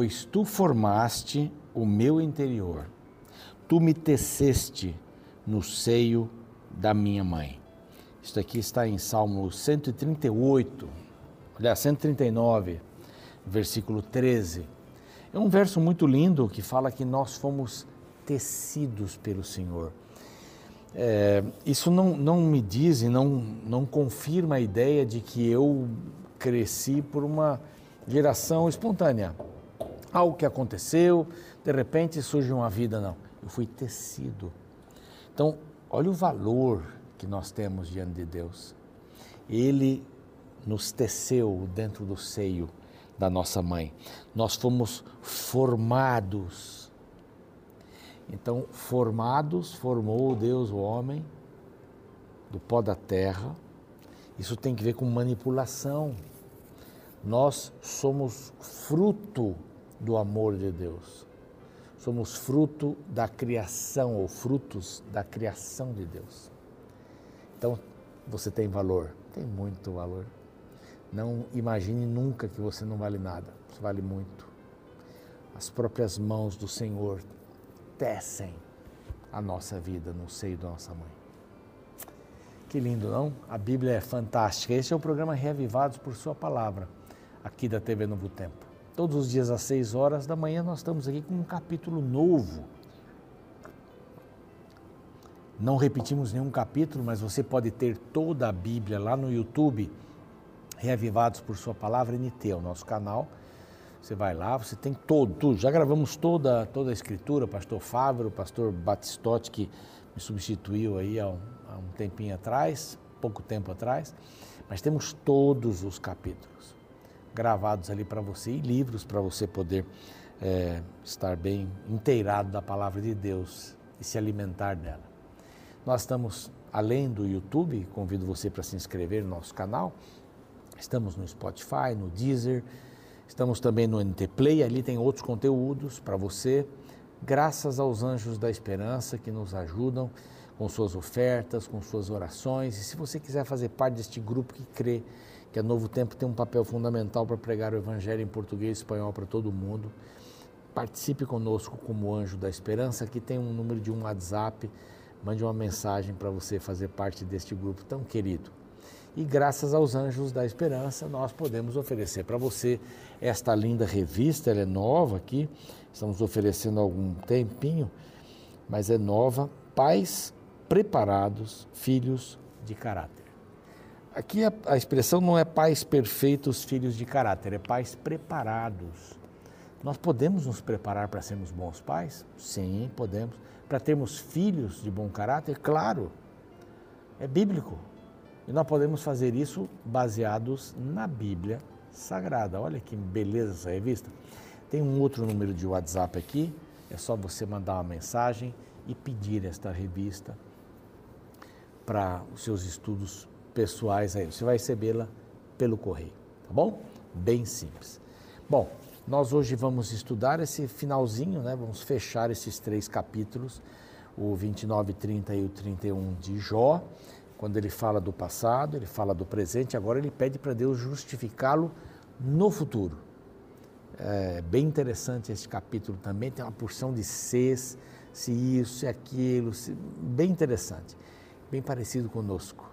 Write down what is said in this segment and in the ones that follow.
pois tu formaste o meu interior, tu me teceste no seio da minha mãe. Isto aqui está em Salmo 138, aliás, 139, versículo 13. É um verso muito lindo que fala que nós fomos tecidos pelo Senhor. É, isso não, não me diz e não, não confirma a ideia de que eu cresci por uma geração espontânea. Algo que aconteceu, de repente surge uma vida, não. Eu fui tecido. Então, olha o valor que nós temos diante de Deus. Ele nos teceu dentro do seio da nossa mãe. Nós fomos formados. Então, formados, formou Deus o homem do pó da terra. Isso tem que ver com manipulação. Nós somos fruto do amor de Deus. Somos fruto da criação ou frutos da criação de Deus. Então, você tem valor, tem muito valor. Não imagine nunca que você não vale nada, você vale muito. As próprias mãos do Senhor tecem a nossa vida no seio da nossa mãe. Que lindo, não? A Bíblia é fantástica. Esse é o programa Reavivados por Sua Palavra, aqui da TV Novo Tempo. Todos os dias às 6 horas da manhã nós estamos aqui com um capítulo novo. Não repetimos nenhum capítulo, mas você pode ter toda a Bíblia lá no YouTube, Reavivados por Sua Palavra NT, o nosso canal. Você vai lá, você tem todo, tudo. Já gravamos toda, toda a escritura, pastor Fávero, pastor Batistotti, que me substituiu aí há um, há um tempinho atrás, pouco tempo atrás, mas temos todos os capítulos gravados ali para você e livros para você poder é, estar bem inteirado da palavra de Deus e se alimentar dela. Nós estamos, além do YouTube, convido você para se inscrever no nosso canal, estamos no Spotify, no Deezer, estamos também no NT Play, ali tem outros conteúdos para você, graças aos anjos da esperança que nos ajudam com suas ofertas, com suas orações. E se você quiser fazer parte deste grupo que crê que a Novo Tempo tem um papel fundamental para pregar o Evangelho em português e espanhol para todo mundo. Participe conosco como Anjo da Esperança. Aqui tem um número de um WhatsApp. Mande uma mensagem para você fazer parte deste grupo tão querido. E graças aos Anjos da Esperança, nós podemos oferecer para você esta linda revista. Ela é nova aqui, estamos oferecendo há algum tempinho, mas é nova. Pais preparados, filhos de caráter. Aqui a, a, expressão não é pais perfeitos, filhos de caráter, é pais preparados. Nós podemos nos preparar para sermos bons pais? Sim, podemos. Para termos filhos de bom caráter? Claro. É bíblico. E nós podemos fazer isso baseados na Bíblia Sagrada. Olha que beleza essa revista. Tem um outro número de WhatsApp aqui, é só você mandar uma mensagem e pedir esta revista para os seus estudos pessoais aí. Você vai recebê-la pelo correio, tá bom? Bem simples. Bom, nós hoje vamos estudar esse finalzinho, né? Vamos fechar esses três capítulos, o 29, 30 e o 31 de Jó. Quando ele fala do passado, ele fala do presente, agora ele pede para Deus justificá-lo no futuro. É bem interessante esse capítulo também, tem uma porção de ses, se isso, se aquilo, se, bem interessante, bem parecido conosco.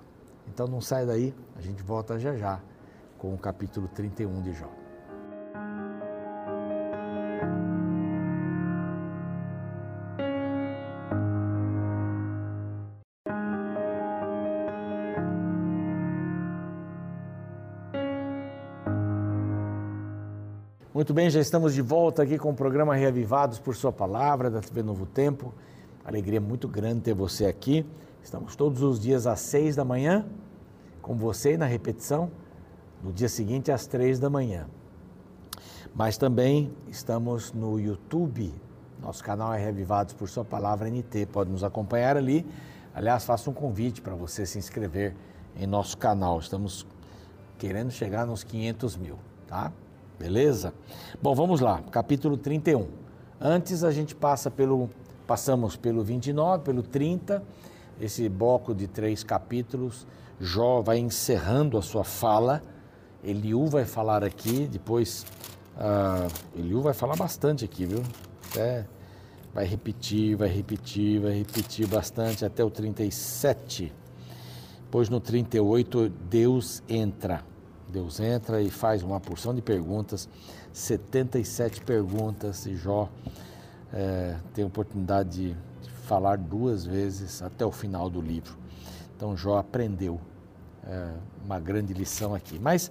Então não sai daí, a gente volta já já com o capítulo 31 de Jó. Muito bem, já estamos de volta aqui com o programa Reavivados por Sua Palavra, da TV Novo Tempo. Alegria muito grande ter você aqui. Estamos todos os dias às seis da manhã com você na repetição, no dia seguinte às três da manhã. Mas também estamos no YouTube, nosso canal é Revivados por Sua Palavra NT, pode nos acompanhar ali. Aliás, faço um convite para você se inscrever em nosso canal. Estamos querendo chegar nos 500 mil, tá? Beleza? Bom, vamos lá, capítulo 31. Antes a gente passa pelo, passamos pelo 29, pelo 30 esse bloco de três capítulos, Jó vai encerrando a sua fala, Eliú vai falar aqui, depois Ah, Eliú vai falar bastante aqui, viu? Até vai repetir, vai repetir, vai repetir bastante até o 37. Pois no 38 Deus entra. Deus entra e faz uma porção de perguntas, 77 perguntas, e Jó é, tem a oportunidade de, de, falar duas vezes até o final do livro. Então Jó aprendeu é, uma grande lição aqui. Mas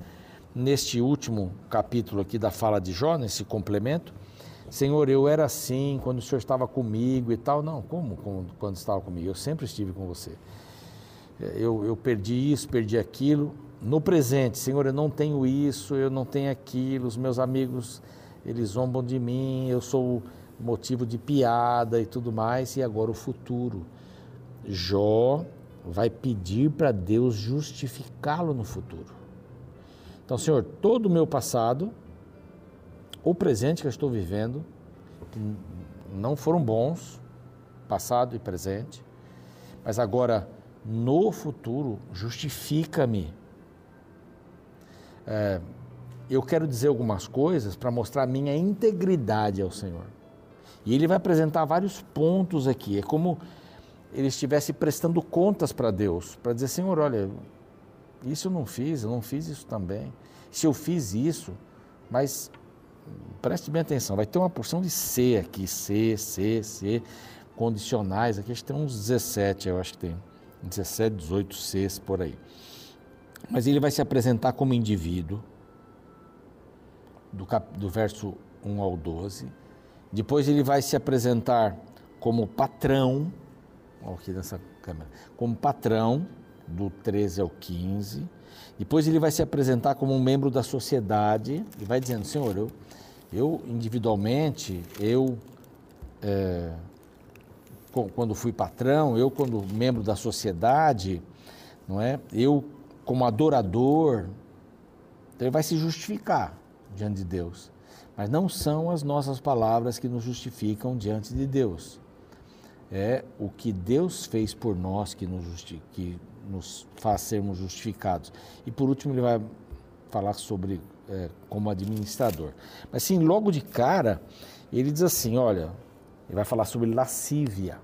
neste último capítulo aqui da fala de Jó, nesse complemento, Senhor, eu era assim quando o Senhor estava comigo e tal. Não, como, como quando estava comigo? Eu sempre estive com você. Eu, eu perdi isso, perdi aquilo. No presente, Senhor, eu não tenho isso, eu não tenho aquilo. Os meus amigos, eles zombam de mim, eu sou motivo de piada e tudo mais. E agora o futuro. Jó vai pedir para Deus justificá-lo no futuro. Então, Senhor, todo o meu passado, o presente que eu estou vivendo, não foram bons, passado e presente, mas agora no futuro, justifica-me. É, eu quero dizer algumas coisas para mostrar minha integridade ao Senhor. E ele vai apresentar vários pontos aqui. É como ele estivesse prestando contas para Deus, para dizer: Senhor, olha, isso eu não fiz, eu não fiz isso também. Se eu fiz isso, mas preste bem atenção, vai ter uma porção de C aqui, C, C, C, condicionais, aqui a gente tem uns 17, eu acho que tem 17, 18 Cs por aí. Mas ele vai se apresentar como indivíduo, do, cap, do verso 1 ao 12. Depois ele vai se apresentar como patrão, aqui nessa câmera, como patrão, do 13 ao 15. Depois ele vai se apresentar como um membro da sociedade e vai dizendo, Senhor, eu, eu individualmente, eu é, quando fui patrão, eu quando membro da sociedade, não é? Eu como adorador, então ele vai se justificar diante de Deus. Mas não são as nossas palavras que nos justificam diante de Deus. É o que Deus fez por nós que nos, justi que nos faz sermos justificados. E por último, ele vai falar sobre é, como administrador. Mas sim, logo de cara, ele diz assim: olha, ele vai falar sobre lascívia.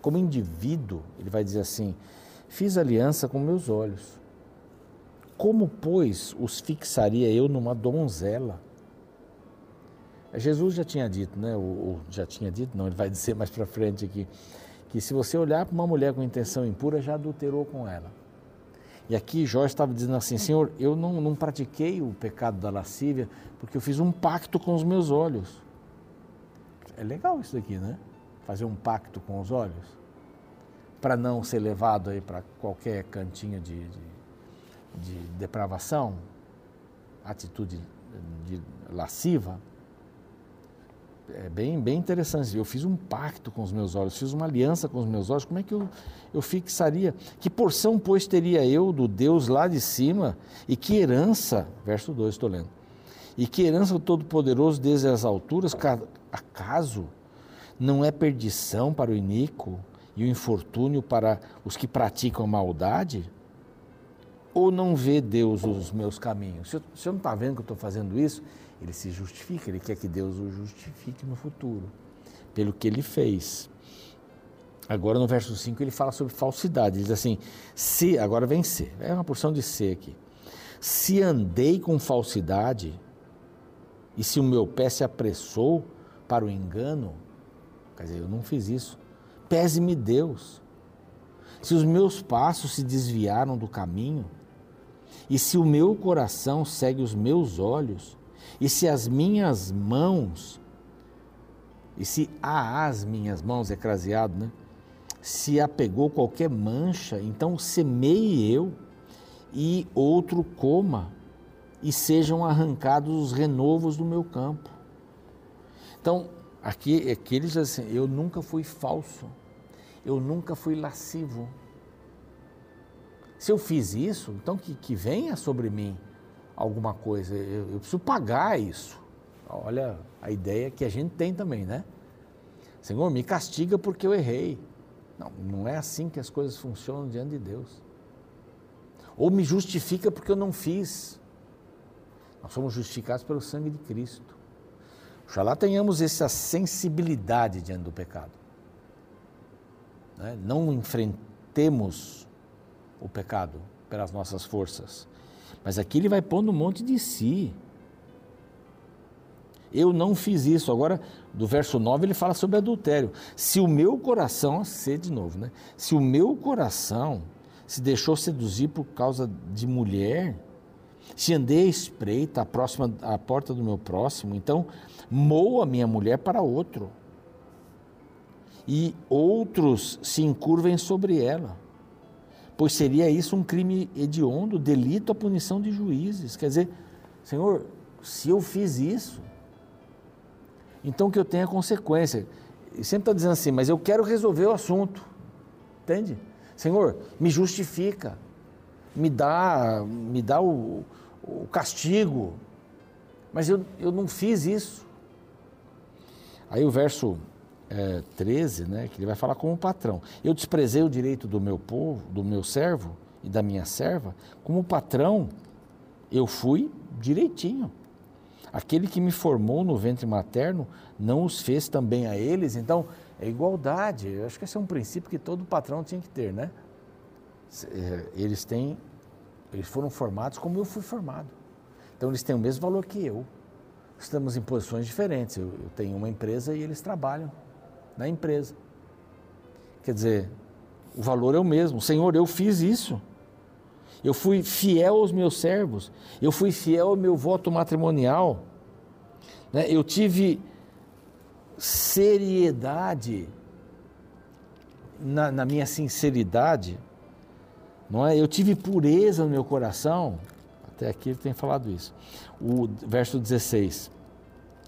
Como indivíduo, ele vai dizer assim: fiz aliança com meus olhos. Como, pois, os fixaria eu numa donzela? Jesus já tinha dito, né? Ou, já tinha dito, não, ele vai dizer mais para frente aqui, que se você olhar para uma mulher com intenção impura, já adulterou com ela. E aqui Jó estava dizendo assim: Senhor, eu não, não pratiquei o pecado da lascívia porque eu fiz um pacto com os meus olhos. É legal isso aqui, né? Fazer um pacto com os olhos para não ser levado aí para qualquer cantinho de, de, de, depravação, atitude de lasciva. É bem, bem interessante. Eu fiz um pacto com os meus olhos, fiz uma aliança com os meus olhos. Como é que eu, eu fixaria? Que porção, pois, teria eu do Deus lá de cima? E que herança, verso 2, estou lendo. E que herança do Todo-Poderoso desde as alturas? Acaso não é perdição para o iníquo e o infortúnio para os que praticam maldade? Ou não vê Deus os meus caminhos? Se você não está vendo que eu estou fazendo isso, ele se justifica, ele quer que Deus o justifique no futuro, pelo que ele fez. Agora no verso 5 ele fala sobre falsidade, ele diz assim, se, agora vem ser, é uma porção de ser aqui. Se andei com falsidade, e se o meu pé se apressou para o engano, quer dizer, eu não fiz isso, pese-me Deus. Se os meus passos se desviaram do caminho, e se o meu coração segue os meus olhos, e se as minhas mãos, e se há as minhas mãos, é craseado, né? Se apegou qualquer mancha, então semeie eu, e outro coma, e sejam arrancados os renovos do meu campo. Então, aqui, aqui ele diz assim: eu nunca fui falso, eu nunca fui lascivo. Se eu fiz isso, então que, que venha sobre mim alguma coisa, eu, eu preciso pagar isso. Olha a ideia que a gente tem também, né? Senhor, me castiga porque eu errei. Não, não é assim que as coisas funcionam diante de Deus. Ou me justifica porque eu não fiz. Nós somos justificados pelo sangue de Cristo. Oxalá tenhamos essa sensibilidade diante do pecado. Né? Não enfrentemos o pecado pelas nossas forças. Mas aqui ele vai pondo um monte de si. Eu não fiz isso. Agora, do verso 9, ele fala sobre adultério. Se o meu coração, ser de novo, né? Se o meu coração se deixou seduzir por causa de mulher, se andei à espreita à, próxima, à porta do meu próximo, então moa minha mulher para outro. E outros se encurvem sobre ela. Pois seria isso um crime hediondo, delito à punição de juízes. Quer dizer, Senhor, se eu fiz isso, então que eu tenha consequência. E sempre está dizendo assim, mas eu quero resolver o assunto. Entende? Senhor, me justifica, me dá, me dá o, o castigo. Mas eu, eu não fiz isso. Aí o verso é, 13, né, que ele vai falar como patrão. Eu desprezei o direito do meu povo, do meu servo e da minha serva. Como patrão, eu fui direitinho. Aquele que me formou no ventre materno não os fez também a eles. Então, é igualdade. Eu acho que esse é um princípio que todo patrão tinha que ter, né? É, eles têm, eles foram formados como eu fui formado. Então, eles têm o mesmo valor que eu. Estamos em posições diferentes. Eu, eu tenho uma empresa e eles trabalham na empresa. Quer dizer, o valor é o mesmo. Senhor, eu fiz isso. Eu fui fiel aos meus servos, eu fui fiel ao meu voto matrimonial, né? eu tive seriedade na, na, minha sinceridade, não é? Eu tive pureza no meu coração. Até aqui ele tem falado isso. O verso 16,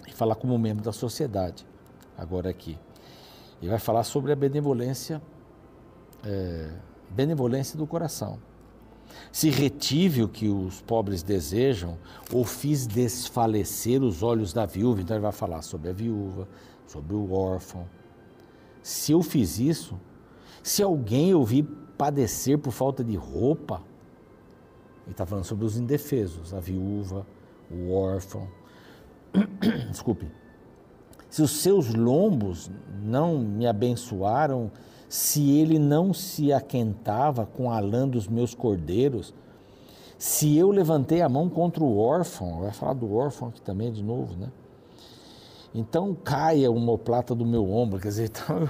ele fala como membro da sociedade, agora aqui. Ele vai falar sobre a benevolência, é, benevolência do coração. Se retive o que os pobres desejam, ou fiz desfalecer os olhos da viúva. Então ele vai falar sobre a viúva, sobre o órfão. Se eu fiz isso, se alguém eu vi padecer por falta de roupa, ele está falando sobre os indefesos, a viúva, o órfão. Desculpe. Se os seus lombos não me abençoaram, se ele não se aquentava com a lã dos meus cordeiros, se eu levantei a mão contra o órfão, vai falar do órfão aqui também de novo, né? Então caia uma omoplata do meu ombro, quer dizer, então,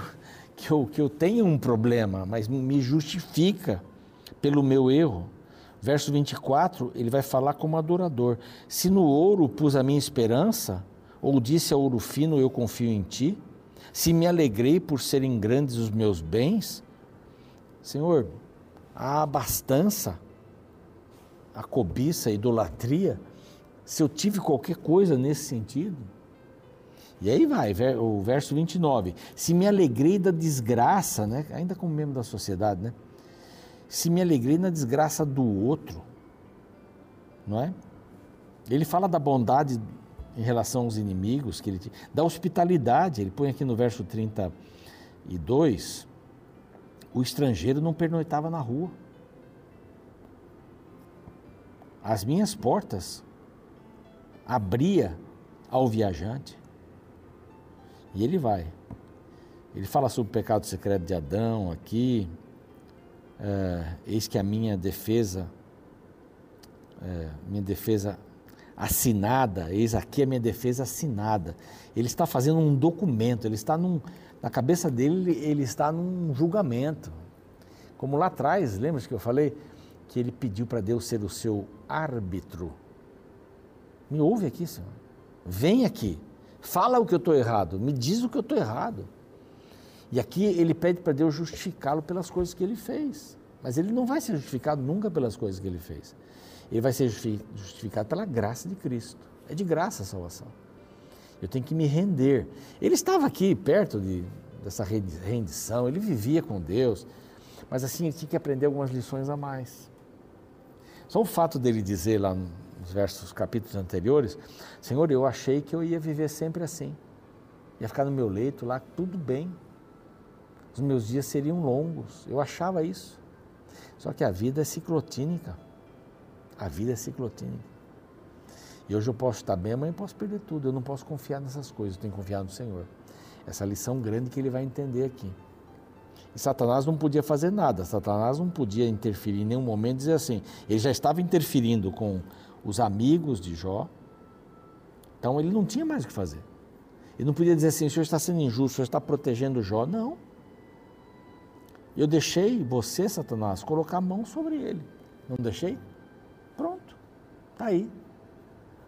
que, eu, que eu tenho um problema, mas me justifica pelo meu erro. Verso 24, ele vai falar como adorador: Se no ouro pus a minha esperança, ou disse a ouro fino, eu confio em ti, se me alegrei por serem grandes os meus bens, Senhor, a abastança, a cobiça, a idolatria, se eu tive qualquer coisa nesse sentido. E aí vai, o verso 29. Se me alegrei da desgraça, né? ainda como membro da sociedade, né? Se me alegrei na desgraça do outro, não é? Ele fala da bondade em relação aos inimigos que ele tinha, da hospitalidade. Ele põe aqui no verso 32, o estrangeiro não pernoitava na rua. As minhas portas abria ao viajante. E ele vai. Ele fala sobre o pecado secreto de Adão aqui. É, eis que a minha defesa, é, minha defesa assinada, eis aqui a minha defesa assinada. Ele está fazendo um documento, ele está num, na cabeça dele, ele está num julgamento. Como lá atrás, lembra que eu falei que ele pediu para Deus ser o seu árbitro? Me ouve aqui, Senhor. Vem aqui. Fala o que eu estou errado. Me diz o que eu estou errado. E aqui ele pede para Deus justificá-lo pelas coisas que ele fez. Mas ele não vai ser justificado nunca pelas coisas que ele fez ele vai ser justificado pela graça de Cristo. É de graça a salvação. Eu tenho que me render. Ele estava aqui perto de, dessa rendição, ele vivia com Deus, mas assim ele tinha que aprender algumas lições a mais. Só o fato dele dizer lá nos versos, capítulos anteriores, Senhor, eu achei que eu ia viver sempre assim. Ia ficar no meu leito lá, tudo bem. Os meus dias seriam longos. Eu achava isso. Só que a vida é ciclotínica. A vida é ciclotínica. E hoje eu posso estar bem, amanhã eu posso perder tudo. Eu não posso confiar nessas coisas, eu tenho que confiar no Senhor. Essa lição grande que ele vai entender aqui. E Satanás não podia fazer nada, Satanás não podia interferir em nenhum momento, dizer assim, ele já estava interferindo com os amigos de Jó, então ele não tinha mais o que fazer. Ele não podia dizer assim, o senhor está sendo injusto, o senhor está protegendo Jó. Não. Eu deixei você, Satanás, colocar a mão sobre ele. Não deixei? Está aí.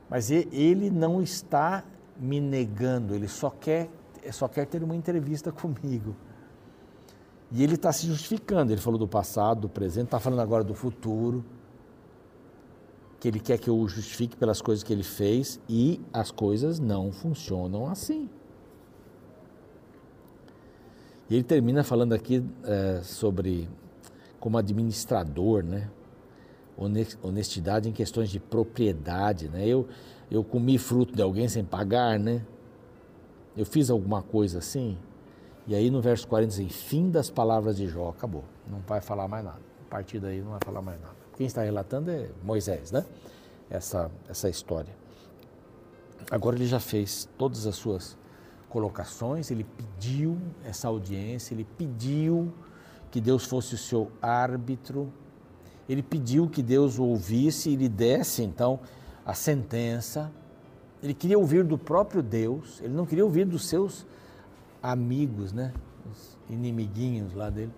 Mas ele não está me negando, ele só quer, só quer ter uma entrevista comigo. E ele está se justificando. Ele falou do passado, do presente, está falando agora do futuro. Que ele quer que eu o justifique pelas coisas que ele fez e as coisas não funcionam assim. E ele termina falando aqui é, sobre como administrador, né? Honestidade em questões de propriedade, né? Eu, eu comi fruto de alguém sem pagar, né? Eu fiz alguma coisa assim. E aí no verso 40 diz, fim das palavras de Jó, acabou. Não vai falar mais nada. A partir daí não vai falar mais nada. Quem está relatando é Moisés, né? Essa, essa história. Agora ele já fez todas as suas colocações, ele pediu essa audiência, ele pediu que Deus fosse o seu árbitro, ele pediu que Deus o ouvisse e lhe desse então a sentença. Ele queria ouvir do próprio Deus, ele não queria ouvir dos seus amigos, né? Os inimiguinhos lá dele,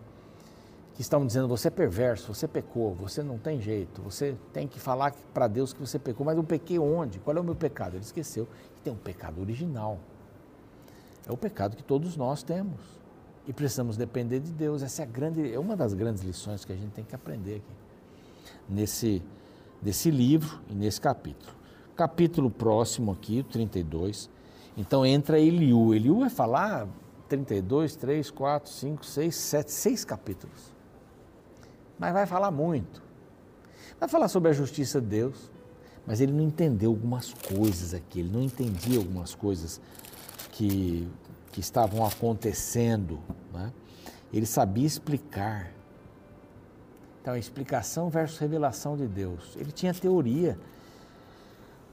que estavam dizendo: você é perverso, você pecou, você não tem jeito, você tem que falar para Deus que você pecou. Mas eu pequei onde? Qual é o meu pecado? Ele esqueceu que tem um pecado original. É o pecado que todos nós temos e precisamos depender de Deus. Essa é, grande, é uma das grandes lições que a gente tem que aprender aqui nesse desse livro e nesse capítulo. Capítulo próximo aqui, o 32. Então entra Eliú. Eliú vai falar 32, 3, 4, 5, 6, 7, seis capítulos. Mas vai falar muito. Vai falar sobre a justiça de Deus, mas ele não entendeu algumas coisas aqui, ele não entendia algumas coisas que, que estavam acontecendo. Né? Ele sabia explicar, então, explicação versus revelação de Deus. Ele tinha teoria,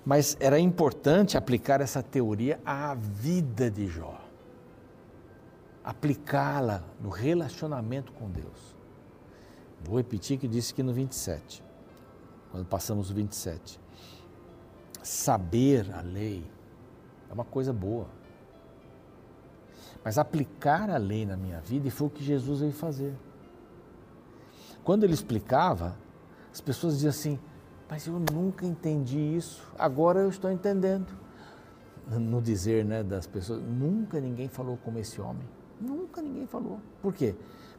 mas era importante aplicar essa teoria à vida de Jó. Aplicá-la no relacionamento com Deus. Vou repetir que disse aqui no 27, quando passamos o 27. Saber a lei é uma coisa boa. Mas aplicar a lei na minha vida, e foi o que Jesus veio fazer. Quando ele explicava, as pessoas diziam assim: Mas eu nunca entendi isso, agora eu estou entendendo. No dizer né, das pessoas, nunca ninguém falou como esse homem. Nunca ninguém falou. Por quê?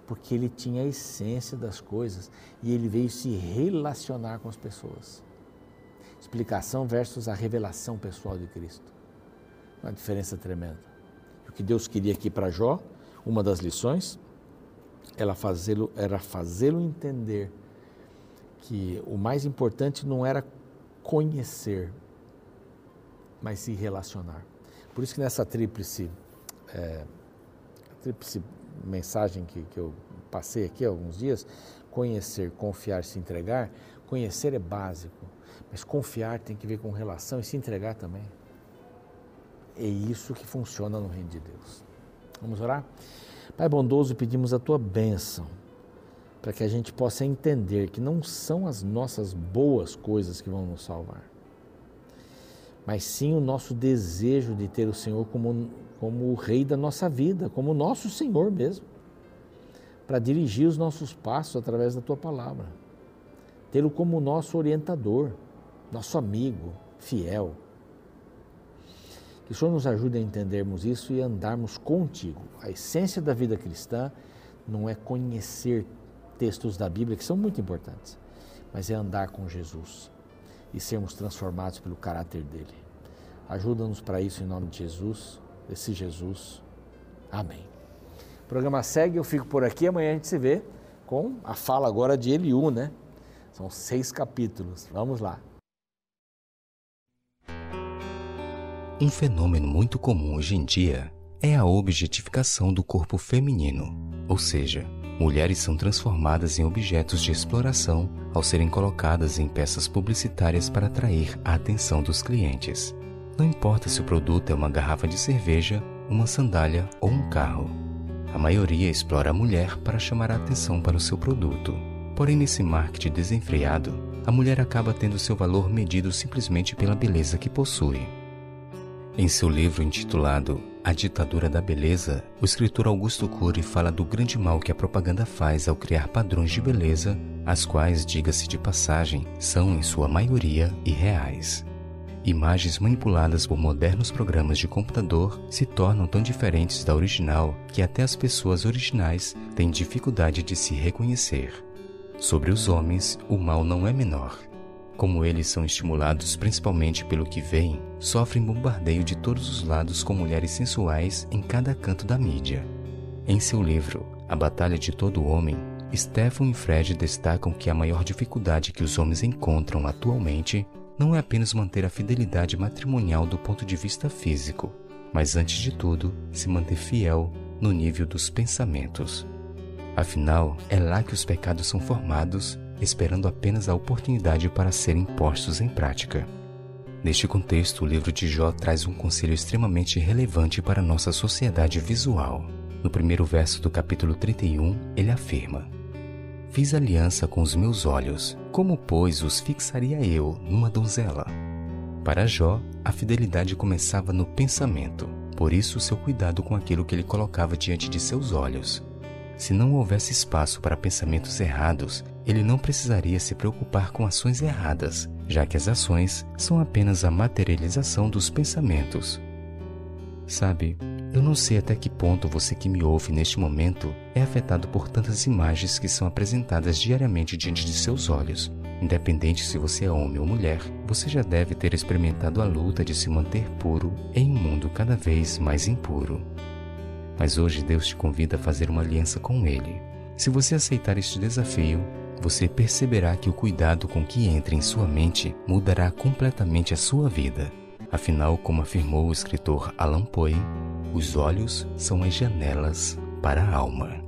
Porque ele tinha a essência das coisas e ele veio se relacionar com as pessoas. Explicação versus a revelação pessoal de Cristo. Uma diferença tremenda. O que Deus queria aqui para Jó, uma das lições, ela fazê-lo era fazê-lo entender que o mais importante não era conhecer, mas se relacionar. Por isso que nessa tríplice, é, tríplice mensagem que, que eu passei aqui há alguns dias, conhecer, confiar, se entregar, conhecer é básico, mas confiar tem que ver com relação e se entregar também. É isso que funciona no reino de Deus. Vamos orar? Pai bondoso, pedimos a tua bênção para que a gente possa entender que não são as nossas boas coisas que vão nos salvar, mas sim o nosso desejo de ter o Senhor como, como o Rei da nossa vida, como o nosso Senhor mesmo, para dirigir os nossos passos através da tua palavra, tê-lo como nosso orientador, nosso amigo fiel que o Senhor nos ajude a entendermos isso e andarmos contigo. A essência da vida cristã não é conhecer textos da Bíblia, que são muito importantes, mas é andar com Jesus e sermos transformados pelo caráter dele. Ajuda-nos para isso em nome de Jesus, desse Jesus. Amém. O programa segue, eu fico por aqui, amanhã a gente se vê com a fala agora de Eliú, né? São seis capítulos. Vamos lá. Um fenômeno muito comum hoje em dia é a objetificação do corpo feminino, ou seja, mulheres são transformadas em objetos de exploração ao serem colocadas em peças publicitárias para atrair a atenção dos clientes. Não importa se o produto é uma garrafa de cerveja, uma sandália ou um carro. A maioria explora a mulher para chamar a atenção para o seu produto. Porém, nesse marketing desenfreado, a mulher acaba tendo seu valor medido simplesmente pela beleza que possui. Em seu livro intitulado A Ditadura da Beleza, o escritor Augusto Cury fala do grande mal que a propaganda faz ao criar padrões de beleza, as quais, diga-se de passagem, são em sua maioria irreais. Imagens manipuladas por modernos programas de computador se tornam tão diferentes da original que até as pessoas originais têm dificuldade de se reconhecer. Sobre os homens, o mal não é menor. Como eles são estimulados principalmente pelo que veem, sofrem bombardeio de todos os lados com mulheres sensuais em cada canto da mídia. Em seu livro, A Batalha de Todo Homem, Stefan e Fred destacam que a maior dificuldade que os homens encontram atualmente não é apenas manter a fidelidade matrimonial do ponto de vista físico, mas antes de tudo, se manter fiel no nível dos pensamentos. Afinal, é lá que os pecados são formados esperando apenas a oportunidade para serem postos em prática. Neste contexto, o livro de Jó traz um conselho extremamente relevante para nossa sociedade visual. No primeiro verso do capítulo 31, ele afirma: Fiz aliança com os meus olhos, como, pois, os fixaria eu numa donzela? Para Jó, a fidelidade começava no pensamento, por isso seu cuidado com aquilo que ele colocava diante de seus olhos. Se não houvesse espaço para pensamentos errados, ele não precisaria se preocupar com ações erradas, já que as ações são apenas a materialização dos pensamentos. Sabe, eu não sei até que ponto você que me ouve neste momento é afetado por tantas imagens que são apresentadas diariamente diante de seus olhos. Independente se você é homem ou mulher, você já deve ter experimentado a luta de se manter puro em um mundo cada vez mais impuro. Mas hoje Deus te convida a fazer uma aliança com Ele. Se você aceitar este desafio, você perceberá que o cuidado com que entra em sua mente mudará completamente a sua vida. Afinal, como afirmou o escritor Alan Poe, os olhos são as janelas para a alma.